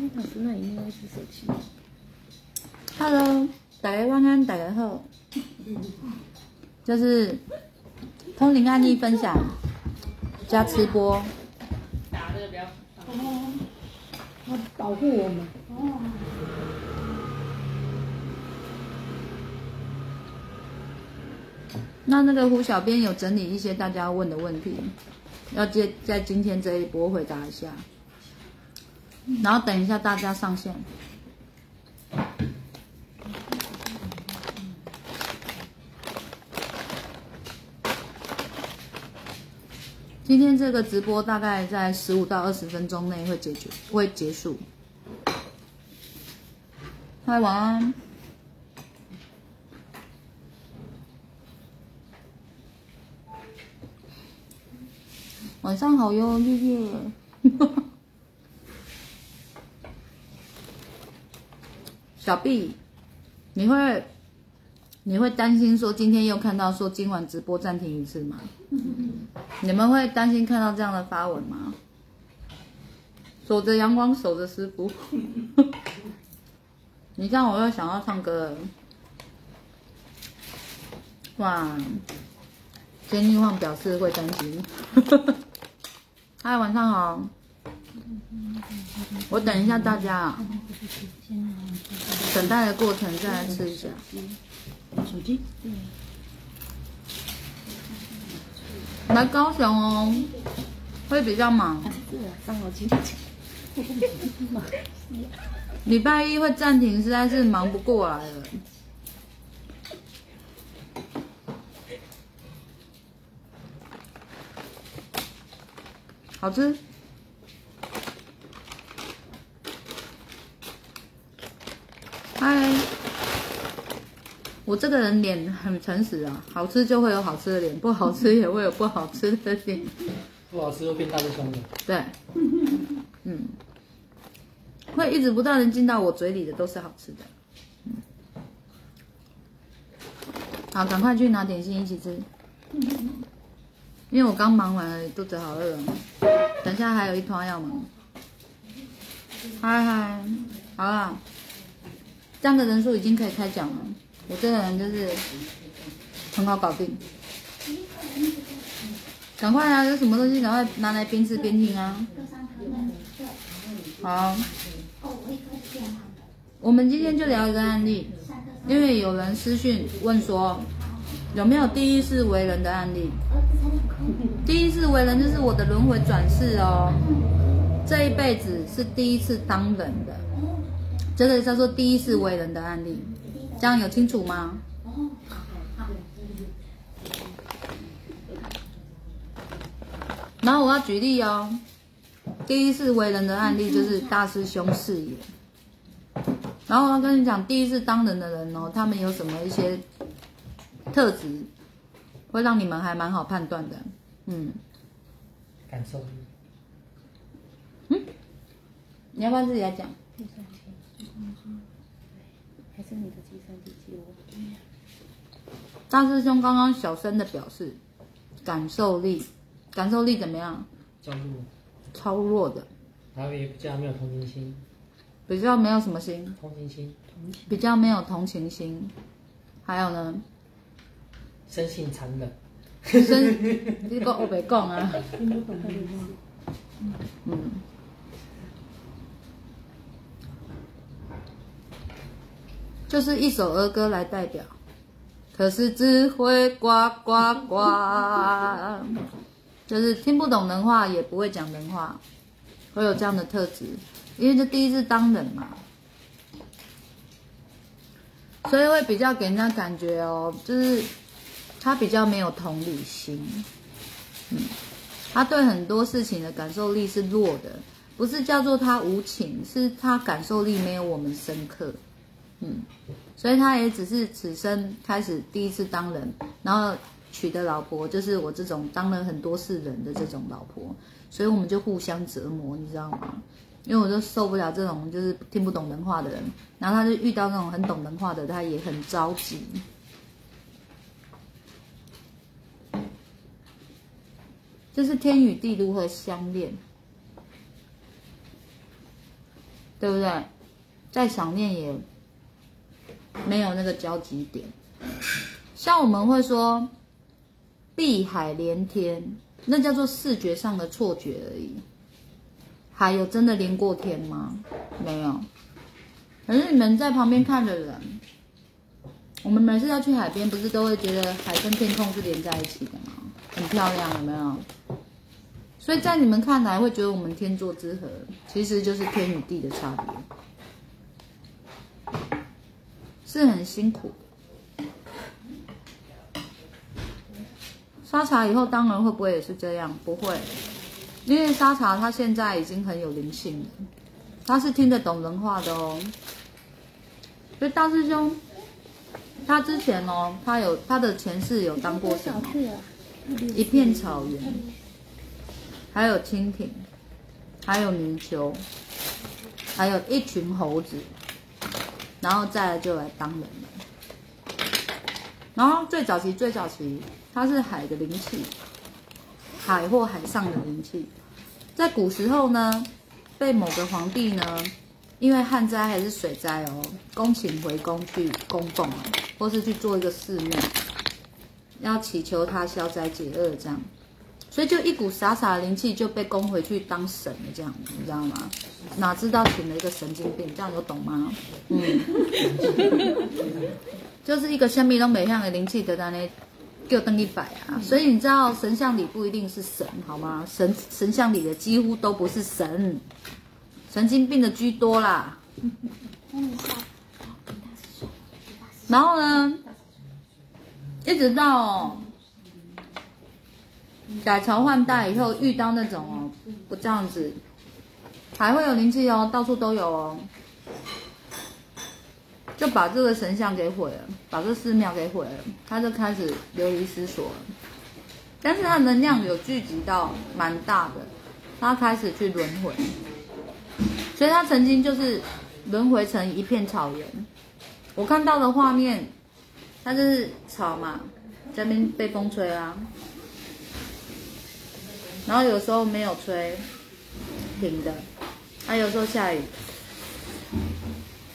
那，应该是手机。Hello，大家晚安，大家好。就是通灵案例分享加吃播，打这个不要。哦，他保护我们。哦。那那个胡小编有整理一些大家问的问题，要接在今天这一波回答一下，然后等一下大家上线。今天这个直播大概在十五到二十分钟内会解决，会结束。嗨，晚安。晚上好哟，月月。小 B，你会你会担心说今天又看到说今晚直播暂停一次吗？你们会担心看到这样的发文吗？守着阳光，守着师傅。你这样我又想要唱歌了。哇，监狱晃表示会担心。嗨，晚上好。我等一下大家啊，等待的过程再来吃一下。手机。来高雄哦，会比较忙。是啊，上好几礼拜一会暂停，实在是忙不过来了。好吃。嗨，我这个人脸很诚实啊，好吃就会有好吃的脸，不好吃也会有不好吃的脸。不好吃又变大师兄的。对，嗯，会一直不断的进到我嘴里的都是好吃的。嗯，好，赶快去拿点心一起吃。因为我刚忙完了，肚子好饿哦。等下还有一团要忙。嗨嗨，好啦，这样的人数已经可以开讲了。我这个人就是很好搞定。赶快啊！有什么东西赶快拿来边吃边听啊！好，我们今天就聊一个案例，因为有人私讯问说有没有第一次为人的案例。第一次为人就是我的轮回转世哦，这一辈子是第一次当人的，这个叫做第一次为人的案例，这样有清楚吗？然后我要举例哦，第一次为人的案例就是大师兄视野。然后我要跟你讲，第一次当人的人哦，他们有什么一些特质，会让你们还蛮好判断的。嗯，感受。嗯，你要不要自己来讲？还是你的计算机借我？大师兄刚刚小声的表示，感受力，感受力怎么样？较弱，超弱的，然后也比较没有同情心，比较没有什么心，同情心，比较没有同情心。还有呢，生性残忍，生，你个我别讲啊。听不懂他的话。嗯，就是一首儿歌来代表，可是只会呱呱呱，就是听不懂人话，也不会讲人话，会有这样的特质，因为这第一次当人嘛，所以会比较给人家感觉哦，就是他比较没有同理心，嗯。他对很多事情的感受力是弱的，不是叫做他无情，是他感受力没有我们深刻，嗯，所以他也只是此生开始第一次当人，然后娶的老婆就是我这种当了很多世人的这种老婆，所以我们就互相折磨，你知道吗？因为我就受不了这种就是听不懂人话的人，然后他就遇到那种很懂人话的，他也很着急。就是天与地如何相恋。对不对？再想念也没有那个交集点。像我们会说碧海连天，那叫做视觉上的错觉而已。海有真的连过天吗？没有。可是你们在旁边看的人，我们每次要去海边，不是都会觉得海跟天空是连在一起的吗？很漂亮，有没有？所以在你们看来会觉得我们天作之合，其实就是天与地的差别，是很辛苦。沙茶以后当然会不会也是这样？不会，因为沙茶它现在已经很有灵性了，它是听得懂人话的哦。所以大师兄，他之前哦，他有他的前世有当过什么？一片草原，还有蜻蜓，还有泥鳅，还有一群猴子，然后再来就来当人了。然后最早期最早期，它是海的灵气，海或海上的灵气，在古时候呢，被某个皇帝呢，因为旱灾还是水灾哦，恭请回宫去供奉，或是去做一个寺庙。要祈求他消灾解厄，这样，所以就一股傻傻的灵气就被供回去当神了，这样，你知道吗？哪知道请了一个神经病，这样有懂吗？嗯，就是一个下面都没像的灵气得到那就登一百啊，所以你知道神像里不一定是神，好吗？神神像里的几乎都不是神，神经病的居多啦。然后呢？一直到改朝换代以后，遇到那种哦，不这样子，还会有灵气哦，到处都有哦，就把这个神像给毁了，把这寺庙给毁了，他就开始流离失所了。但是他能量有聚集到蛮大的，他开始去轮回，所以他曾经就是轮回成一片草原。我看到的画面。它就是草嘛，这边被风吹啊，然后有时候没有吹，停的，啊有时候下雨，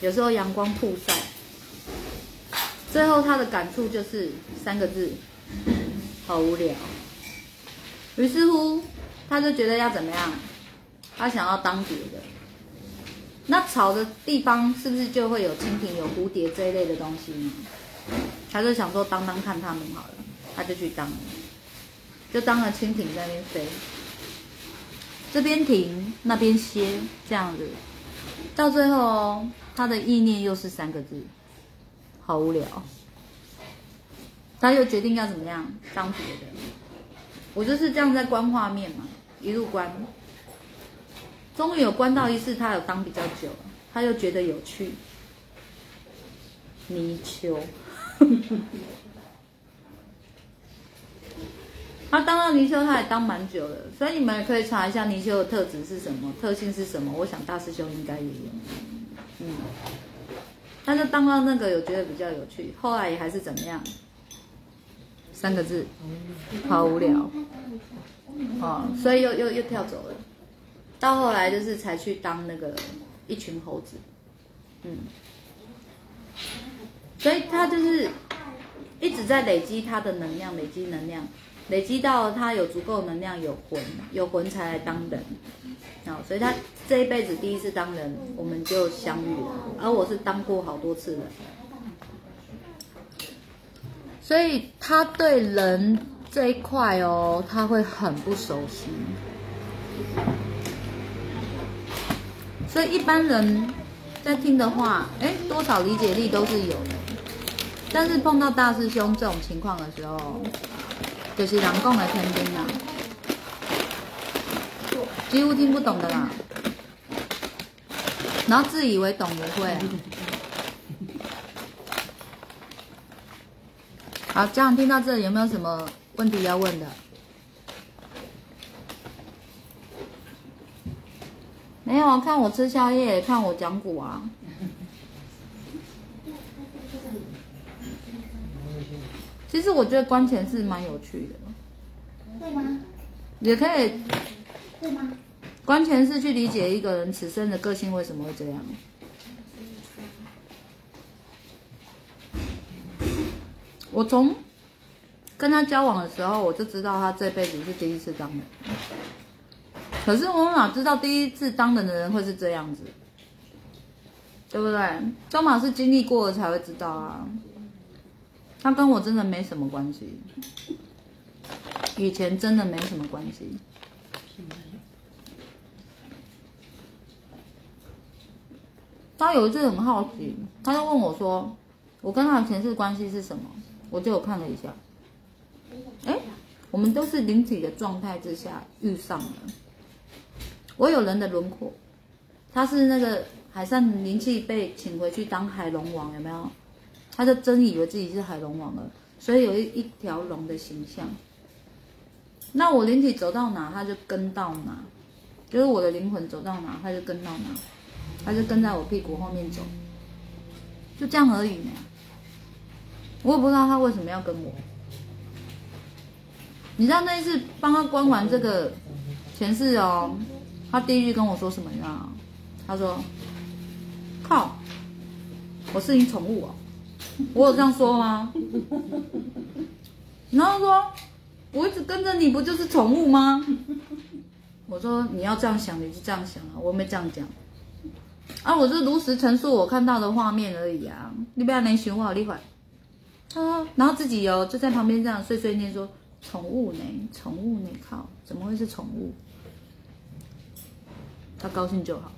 有时候阳光曝晒，最后他的感触就是三个字，好无聊。于是乎，他就觉得要怎么样，他想要当别的。那草的地方是不是就会有蜻蜓、有蝴蝶这一类的东西呢？他就想说当当看他们好了，他就去当，就当了蜻蜓在那边飞，这边停那边歇这样子，到最后他的意念又是三个字，好无聊，他又决定要怎么样当别的，我就是这样在观画面嘛，一路观，终于有观到一次他有当比较久，他又觉得有趣，泥鳅。他当了泥鳅，他也当蛮久了，所以你们也可以查一下泥鳅的特质是什么，特性是什么。我想大师兄应该也有，嗯，但是当到那个有觉得比较有趣，后来也还是怎么样，三个字，好无聊，哦，所以又又又跳走了，到后来就是才去当那个一群猴子，嗯。所以他就是一直在累积他的能量，累积能量，累积到他有足够能量，有魂，有魂才来当人。好，所以他这一辈子第一次当人，我们就相遇了。而我是当过好多次的，所以他对人这一块哦，他会很不熟悉。所以一般人在听的话，哎，多少理解力都是有的。但是碰到大师兄这种情况的时候，就是两共的天兵啊，几乎听不懂的啦，然后自以为懂也会。好，这样听到这里有没有什么问题要问的？没有啊，看我吃宵夜，看我讲古啊。其实我觉得关前是蛮有趣的，会吗？也可以，会吗？观前是去理解一个人此生的个性为什么会这样。我从跟他交往的时候，我就知道他这辈子是第一次当人。可是我哪知道第一次当人的人会是这样子，对不对？都马是经历过了才会知道啊。他跟我真的没什么关系，以前真的没什么关系。他有一次很好奇，他就问我说：“我跟他的前世关系是什么？”我就有看了一下，哎，我们都是灵体的状态之下遇上了。我有人的轮廓，他是那个海上灵气被请回去当海龙王，有没有？他就真以为自己是海龙王了，所以有一一条龙的形象。那我灵体走到哪，他就跟到哪，就是我的灵魂走到哪，他就跟到哪，他就跟在我屁股后面走，就这样而已。我也不知道他为什么要跟我。你知道那一次帮他关完这个前世哦，他第一句跟我说什么？你知道吗？他说：“靠，我是你宠物哦。”我有这样说吗？然后说：“我一直跟着你，不就是宠物吗？”我说：“你要这样想，你就这样想啊，我没这样讲。啊，我是如实陈述我看到的画面而已啊，你不要能寻我好厉害。”啊，然后自己哦就在旁边这样碎碎念说：“宠物呢？宠物呢？靠，怎么会是宠物？”他高兴就好，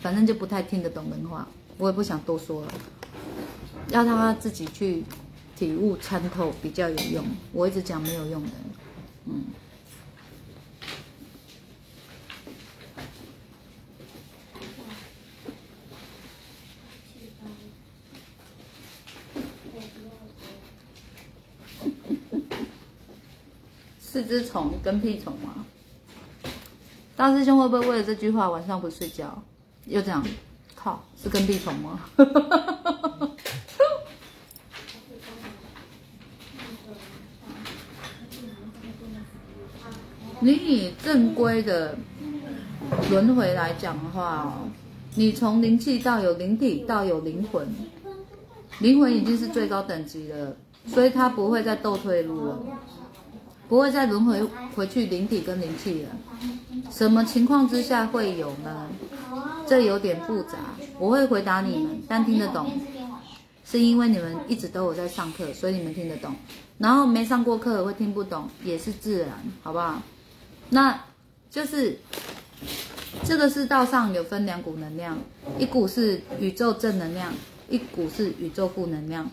反正就不太听得懂人话，我也不想多说了，要他自己去体悟参透比较有用。我一直讲没有用的，嗯。四只虫跟屁虫吗？大师兄会不会为了这句话晚上不睡觉？又这样，靠，是跟屁虫吗？你以正规的轮回来讲的话，你从灵气到有灵体到有灵魂，灵魂已经是最高等级了，所以他不会再斗退路了。不会再轮回回去灵体跟灵气了。什么情况之下会有呢？这有点复杂，我会回答你们，但听得懂，是因为你们一直都有在上课，所以你们听得懂。然后没上过课会听不懂，也是自然，好不好？那就是这个世道上有分两股能量，一股是宇宙正能量，一股是宇宙负能量。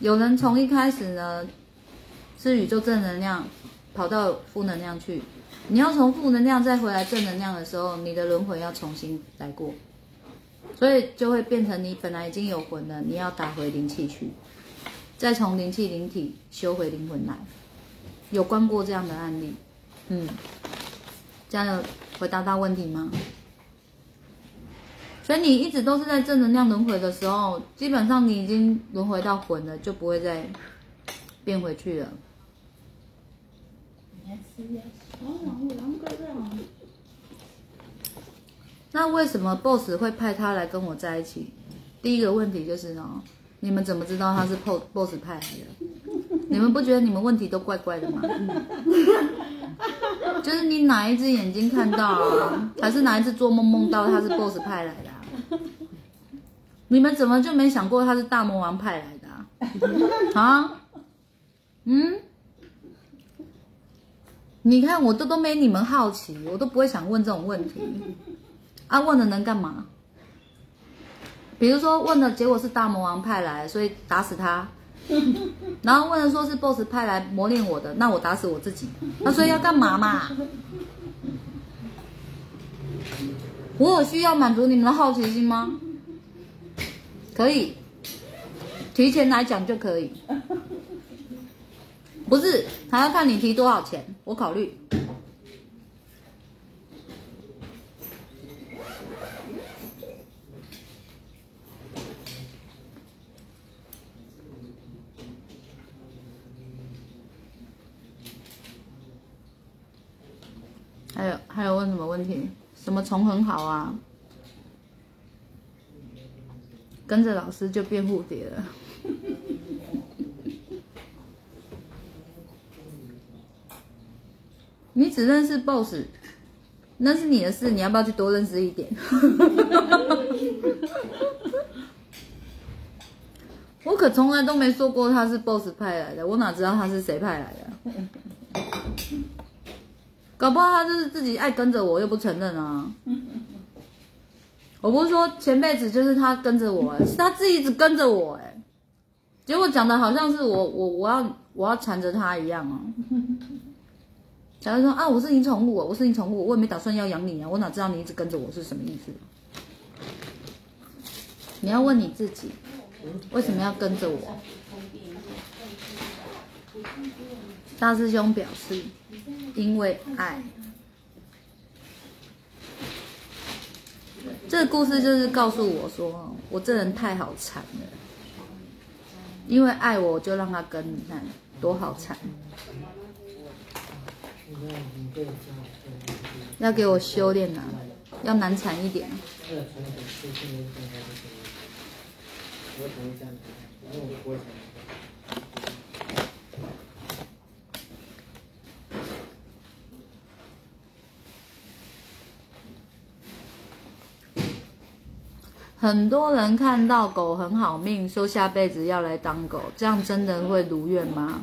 有人从一开始呢是宇宙正能量。跑到负能量去，你要从负能量再回来正能量的时候，你的轮回要重新来过，所以就会变成你本来已经有魂了，你要打回灵气去，再从灵气灵体修回灵魂来。有关过这样的案例，嗯，这样有回答到问题吗？所以你一直都是在正能量轮回的时候，基本上你已经轮回到魂了，就不会再变回去了。那为什么 boss 会派他来跟我在一起？第一个问题就是呢，你们怎么知道他是 boss boss 派来的？你们不觉得你们问题都怪怪的吗？就是你哪一只眼睛看到啊，还是哪一次做梦梦到他是 boss 派来的？你们怎么就没想过他是大魔王派来的？啊？嗯？你看，我都都没你们好奇，我都不会想问这种问题。啊，问了能干嘛？比如说问了，结果是大魔王派来，所以打死他。然后问了说是 boss 派来磨练我的，那我打死我自己。他说要干嘛嘛？我有需要满足你们的好奇心吗？可以，提前来讲就可以。不是，还要看你提多少钱，我考虑。还有还有问什么问题？什么虫很好啊？跟着老师就变蝴蝶了。你只认识 BOSS，那是你的事，你要不要去多认识一点？我可从来都没说过他是 BOSS 派来的，我哪知道他是谁派来的？搞不好他就是自己爱跟着我，又不承认啊。我不是说前辈子就是他跟着我、是他自己一直跟着我哎、结果讲的好像是我我我要我要缠着他一样哦、假如说啊，我是你宠物，我是你宠物，我也没打算要养你啊，我哪知道你一直跟着我是什么意思？你要问你自己，为什么要跟着我？大师兄表示，因为爱。这个故事就是告诉我说，我这人太好缠了，因为爱我，我就让他跟，你看多好缠。要给我修炼呐、要难缠一点。我不会这样子，因为我不会这样。很多人看到狗很好命，说下辈子要来当狗，这样真的会如愿吗？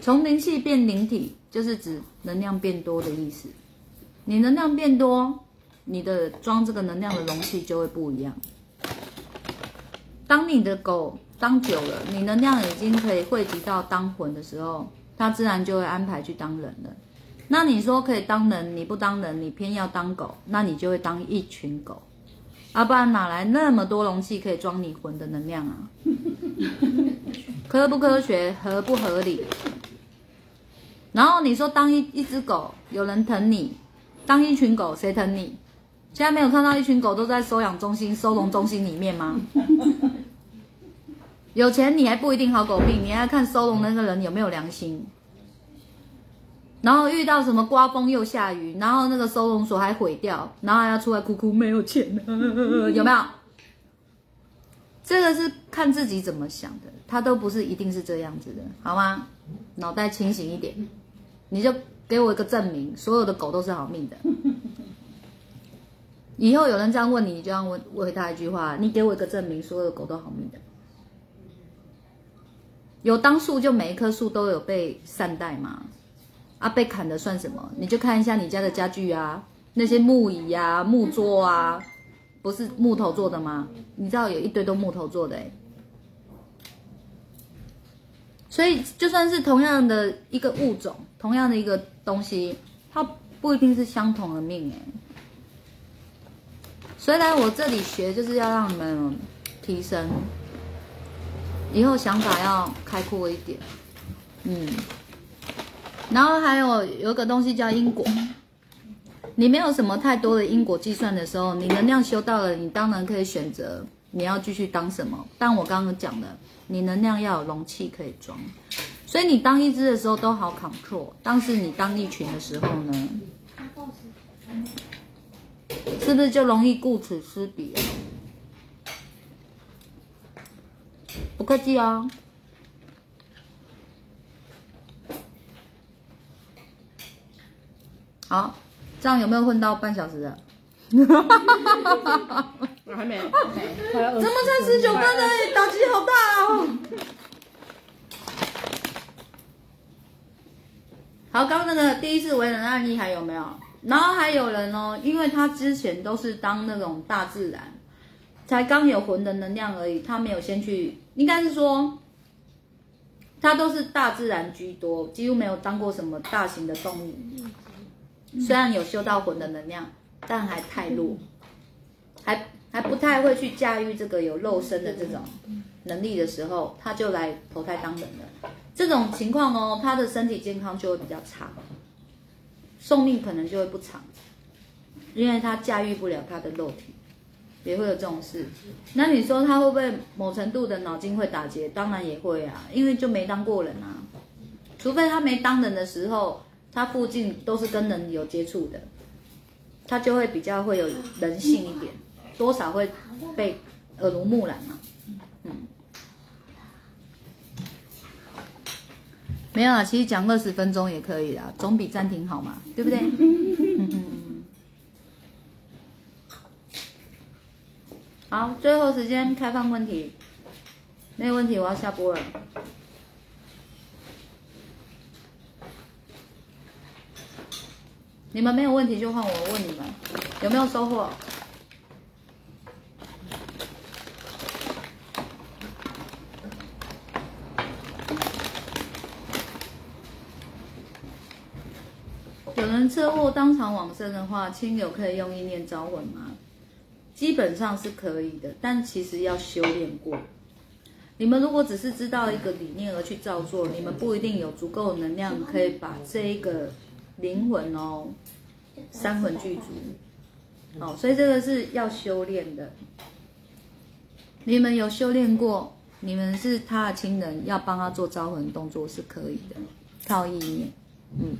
从灵气变灵体，就是指能量变多的意思。你能量变多，你的装这个能量的容器就会不一样。当你的狗当久了，你能量已经可以汇集到当魂的时候，它自然就会安排去当人了。那你说可以当人，你不当人，你偏要当狗，那你就会当一群狗。要、不然哪来那么多容器可以装你魂的能量啊？科不科学，合不合理？然后你说当一一只狗，有人疼你；当一群狗，谁疼你？现在没有看到一群狗都在收养中心、收容中心里面吗？有钱你还不一定好狗命，你还要看收容那个人有没有良心。然后遇到什么刮风又下雨，然后那个收容所还毁掉，然后还要出来哭哭没有钱了，有没有？这个是看自己怎么想的，他都不是一定是这样子的，好吗？脑袋清醒一点，你就给我一个证明，所有的狗都是好命的。以后有人这样问你，你就要问回他一句话：你给我一个证明，所有的狗都好命的。有当树就每一棵树都有被善待吗？啊，被砍的算什么？你就看一下你家的家具啊，那些木椅啊、木桌啊，不是木头做的吗？你知道有一堆都木头做的哎、所以就算是同样的一个物种，同样的一个东西，它不一定是相同的命哎、所以来我这里学，就是要让你们提升，以后想法要开阔一点，嗯。然后还有有一个东西叫因果，你没有什么太多的因果计算的时候，你能量修到了，你当然可以选择你要继续当什么。但我刚刚讲的，你能量要有容器可以装，所以你当一只的时候都好 control，但是你当一群的时候呢，是不是就容易顾此失彼了？不客气哦。好，这样有没有混到半小时的？我还没，怎么才十九分呢？打击好大哦！好，刚刚那个第一次为人案例还有没有？然后还有人哦，因为他之前都是当那种大自然，才刚有魂的能量而已，他没有先去，应该是说，他都是大自然居多，几乎没有当过什么大型的动物。虽然有修到魂的能量，但还太弱，还还不太会去驾驭这个有肉身的这种能力的时候，他就来投胎当人了。这种情况哦，他的身体健康就会比较差，寿命可能就会不长，因为他驾驭不了他的肉体，也会有这种事。那你说他会不会某程度的脑筋会打结？当然也会啊，因为就没当过人啊。除非他没当人的时候，他附近都是跟人有接触的，他就会比较会有人性一点，多少会被耳濡目染嘛。嗯，没有啊，其实讲二十分钟也可以啦，总比暂停好嘛，对不对？嗯。好，最后时间开放问题，没有问题，我要下播了。你们没有问题就换我问你们，有没有收获？有人车祸当场往生的话，亲友可以用意念招魂吗？基本上是可以的，但其实要修炼过。你们如果只是知道一个理念而去照做，你们不一定有足够能量可以把这一个灵魂哦，三魂具足。哦，所以这个是要修炼的。你们有修炼过，你们是他的亲人，要帮他做招魂动作是可以的，靠意念。嗯，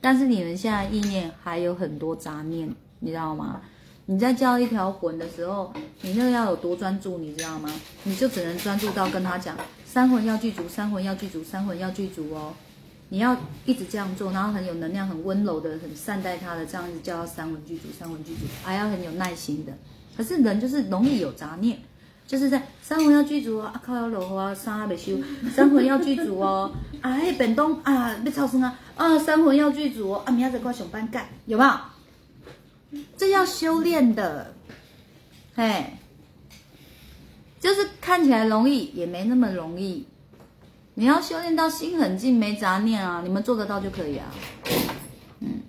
但是你们现在意念还有很多杂念，你知道吗？你在叫一条魂的时候，你那个要有多专注，你知道吗？你就只能专注到跟他讲三魂要具足，三魂要具足，三魂要具足哦。你要一直这样做，然后很有能量、很温柔的、很善待他的，这样子叫他三魂具足，三魂具足，还要很有耐心的。可是人就是容易有杂念，就是在三魂要具足，啊靠要落雨 啊，衫还未收，三魂要具足哦，啊迄便当啊要超生啊，啊三魂要具足哦，啊明仔载我上班干，有没有？这要修炼的，嘿，就是看起来容易，也没那么容易。你要修炼到心很静，没杂念啊，你们做得到就可以啊。嗯。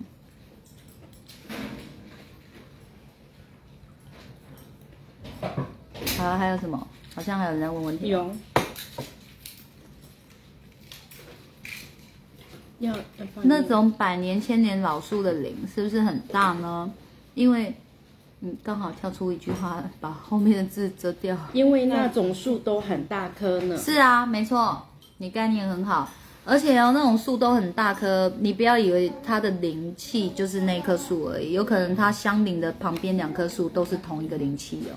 好，还有什么？好像还有人在问问题。有。那种百年、千年老树的灵，是不是很大呢？因为，嗯，刚好跳出一句话，把后面的字遮掉。因为那种树都很大棵呢。是啊，没错，你概念很好。而且哦，那种树都很大棵，你不要以为它的灵气就是那棵树而已，有可能它相邻的旁边两棵树都是同一个灵气哦。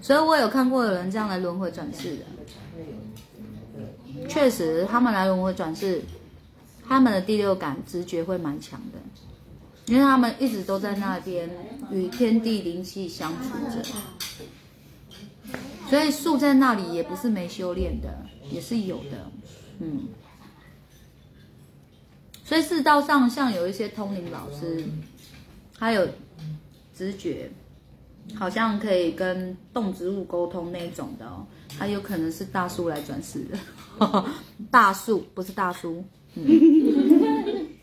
所以我有看过有人这样来轮回转世的，确实他们来轮回转世，他们的第六感直觉会蛮强的。因为他们一直都在那边与天地灵气相处着，所以树在那里也不是没修炼的，也是有的，嗯。所以世道上像有一些通灵老师，他有直觉，好像可以跟动植物沟通那种的哦，他有可能是大树来转世的，大树不是大叔，嗯。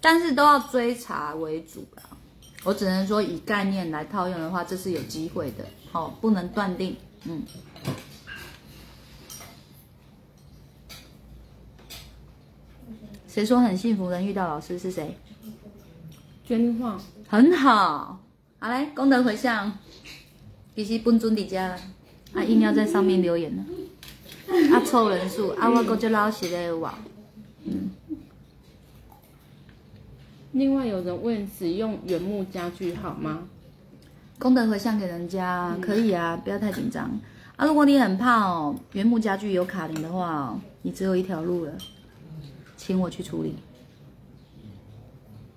但是都要追查为主啦，我只能说以概念来套用的话，这是有机会的，好，不能断定，嗯。谁说很幸福能遇到老师是谁？捐话很好，好嘞功德回向，必须本尊伫家了，啊，硬要在上面留言呢，啊，凑人数，啊，我够就老实的哇，嗯。另外有人问使用原木家具好吗？功德回向给人家可以啊，不要太紧张啊。如果你很怕哦，原木家具有卡灵的话哦，你只有一条路了，请我去处理。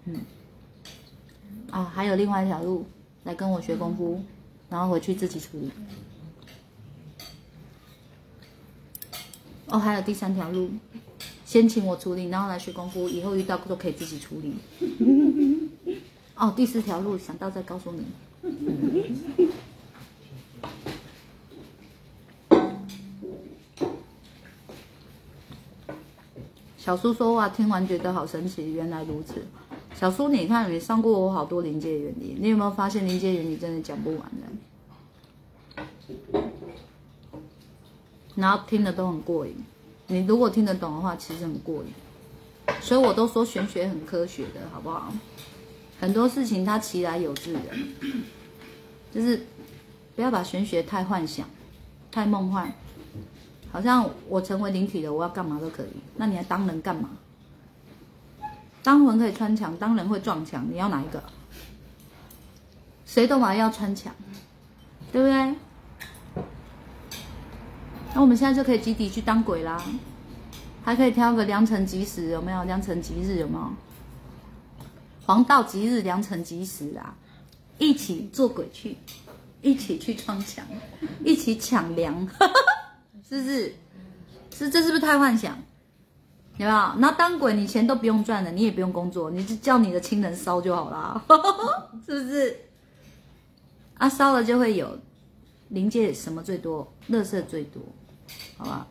嗯，啊，还有另外一条路，来跟我学功夫，然后回去自己处理。哦，还有第三条路。先请我处理，然后来学功夫，以后遇到都可以自己处理。哦，第四条路想到再告诉你。小叔说话听完觉得好神奇，原来如此。小叔，你看你上过我好多临界原理，你有没有发现临界原理真的讲不完的？然后听的都很过瘾。你如果听得懂的话，其实很过瘾。所以我都说玄学很科学的，好不好？很多事情它其来有自的，就是不要把玄学太幻想、太梦幻。好像我成为灵体了，我要干嘛都可以。那你还当人干嘛？当魂可以穿墙，当人会撞墙，你要哪一个？谁都嘛要穿墙，对不对？那我们现在就可以集体去当鬼啦，还可以挑个良辰吉时，有没有？良辰吉日有没有？黄道吉日，良辰吉时啊，一起做鬼去，一起去撞墙，一起抢粮，是不是？是这是不是太幻想？有没有？那当鬼，你钱都不用赚了，你也不用工作，你就叫你的亲人烧就好啦，是不是？啊，烧了就会有灵界什么最多，乐色最多，好吧？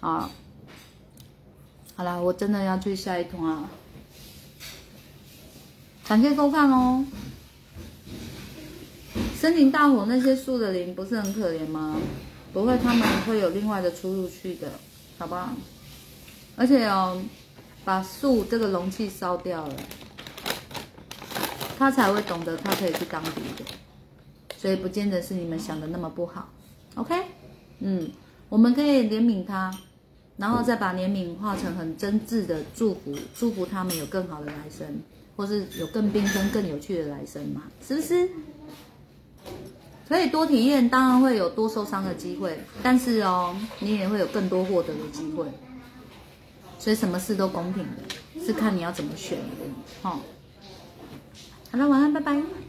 啊，好啦，我真的要去下一通啊！感谢收看哦。森林大火那些树的灵不是很可怜吗？不会，他们会有另外的出路去的，好不好？而且哦，把树这个容器烧掉了，他才会懂得他可以去当兵的，所以不见得是你们想的那么不好。OK，嗯，我们可以怜悯他，然后再把怜悯化成很真挚的祝福，祝福他们有更好的来生，或是有更缤纷、更有趣的来生嘛，是不是？可以多体验，当然会有多受伤的机会，但是哦，你也会有更多获得的机会。所以什么事都公平的，是看你要怎么选而已。好，好了，晚安，拜拜。